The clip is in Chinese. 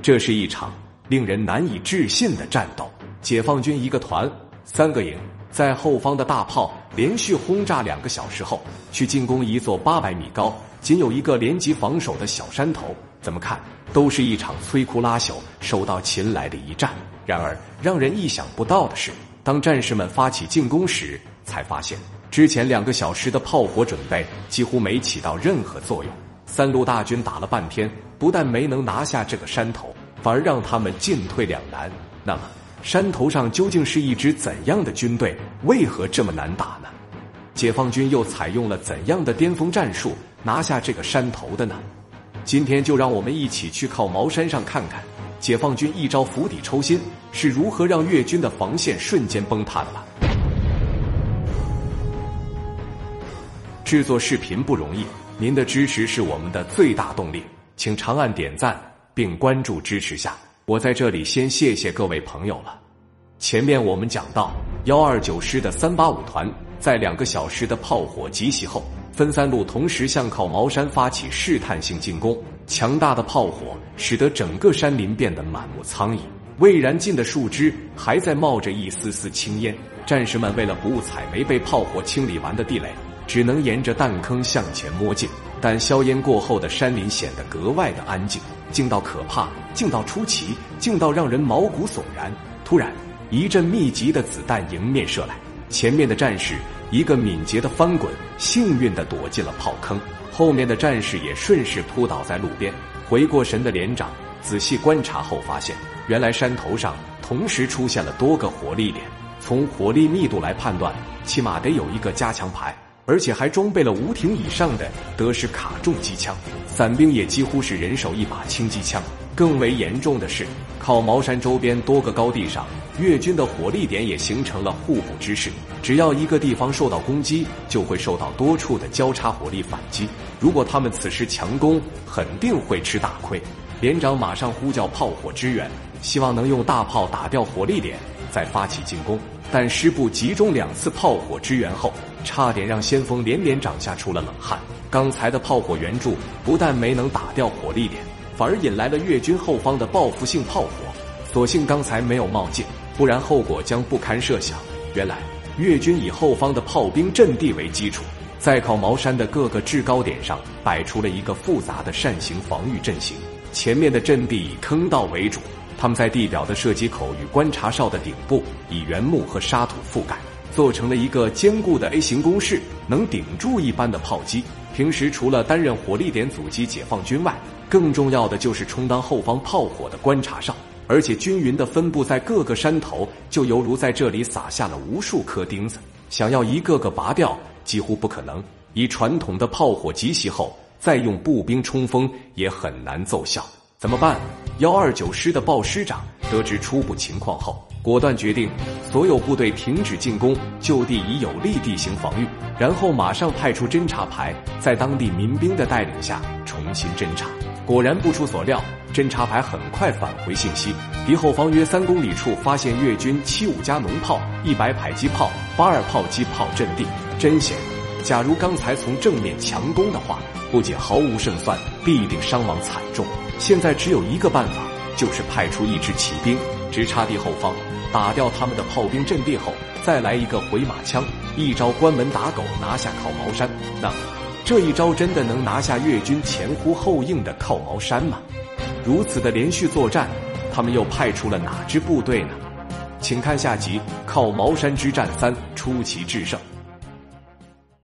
这是一场令人难以置信的战斗。解放军一个团三个营，在后方的大炮连续轰炸两个小时后，去进攻一座八百米高、仅有一个连级防守的小山头。怎么看都是一场摧枯拉朽、手到擒来的一战。然而，让人意想不到的是，当战士们发起进攻时，才发现之前两个小时的炮火准备几乎没起到任何作用。三路大军打了半天，不但没能拿下这个山头，反而让他们进退两难。那么，山头上究竟是一支怎样的军队？为何这么难打呢？解放军又采用了怎样的巅峰战术拿下这个山头的呢？今天就让我们一起去靠毛山上看看，解放军一招釜底抽薪是如何让越军的防线瞬间崩塌的吧。制作视频不容易，您的支持是我们的最大动力，请长按点赞并关注支持下。我在这里先谢谢各位朋友了。前面我们讲到，幺二九师的三八五团在两个小时的炮火集袭后，分三路同时向靠毛山发起试探性进攻。强大的炮火使得整个山林变得满目苍夷，未燃尽的树枝还在冒着一丝丝青烟。战士们为了不误踩没被炮火清理完的地雷，只能沿着弹坑向前摸进。但硝烟过后的山林显得格外的安静。静到可怕，静到出奇，静到让人毛骨悚然。突然，一阵密集的子弹迎面射来，前面的战士一个敏捷的翻滚，幸运的躲进了炮坑。后面的战士也顺势扑倒在路边。回过神的连长仔细观察后发现，原来山头上同时出现了多个火力点。从火力密度来判断，起码得有一个加强排。而且还装备了五挺以上的德式卡重机枪，伞兵也几乎是人手一把轻机枪。更为严重的是，靠茅山周边多个高地上，越军的火力点也形成了互补之势。只要一个地方受到攻击，就会受到多处的交叉火力反击。如果他们此时强攻，肯定会吃大亏。连长马上呼叫炮火支援，希望能用大炮打掉火力点，再发起进攻。但师部集中两次炮火支援后，差点让先锋连连长下出了冷汗。刚才的炮火援助不但没能打掉火力点，反而引来了越军后方的报复性炮火。所幸刚才没有冒进，不然后果将不堪设想。原来越军以后方的炮兵阵地为基础，在靠茅山的各个制高点上摆出了一个复杂的扇形防御阵型。前面的阵地以坑道为主。他们在地表的射击口与观察哨的顶部以原木和沙土覆盖，做成了一个坚固的 A 型工事，能顶住一般的炮击。平时除了担任火力点阻击解放军外，更重要的就是充当后方炮火的观察哨。而且均匀的分布在各个山头，就犹如在这里撒下了无数颗钉子，想要一个个拔掉几乎不可能。以传统的炮火集袭后，再用步兵冲锋也很难奏效。怎么办？幺二九师的鲍师长得知初步情况后，果断决定所有部队停止进攻，就地以有利地形防御，然后马上派出侦察排，在当地民兵的带领下重新侦察。果然不出所料，侦察排很快返回信息：敌后方约三公里处发现越军七五加农炮、一百迫击炮、八二炮击炮阵地。真险！假如刚才从正面强攻的话，不仅毫无胜算，必定伤亡惨重。现在只有一个办法，就是派出一支骑兵直插敌后方，打掉他们的炮兵阵地后，再来一个回马枪，一招关门打狗，拿下靠毛山。那，这一招真的能拿下越军前呼后应的靠毛山吗？如此的连续作战，他们又派出了哪支部队呢？请看下集《靠毛山之战三》，出奇制胜。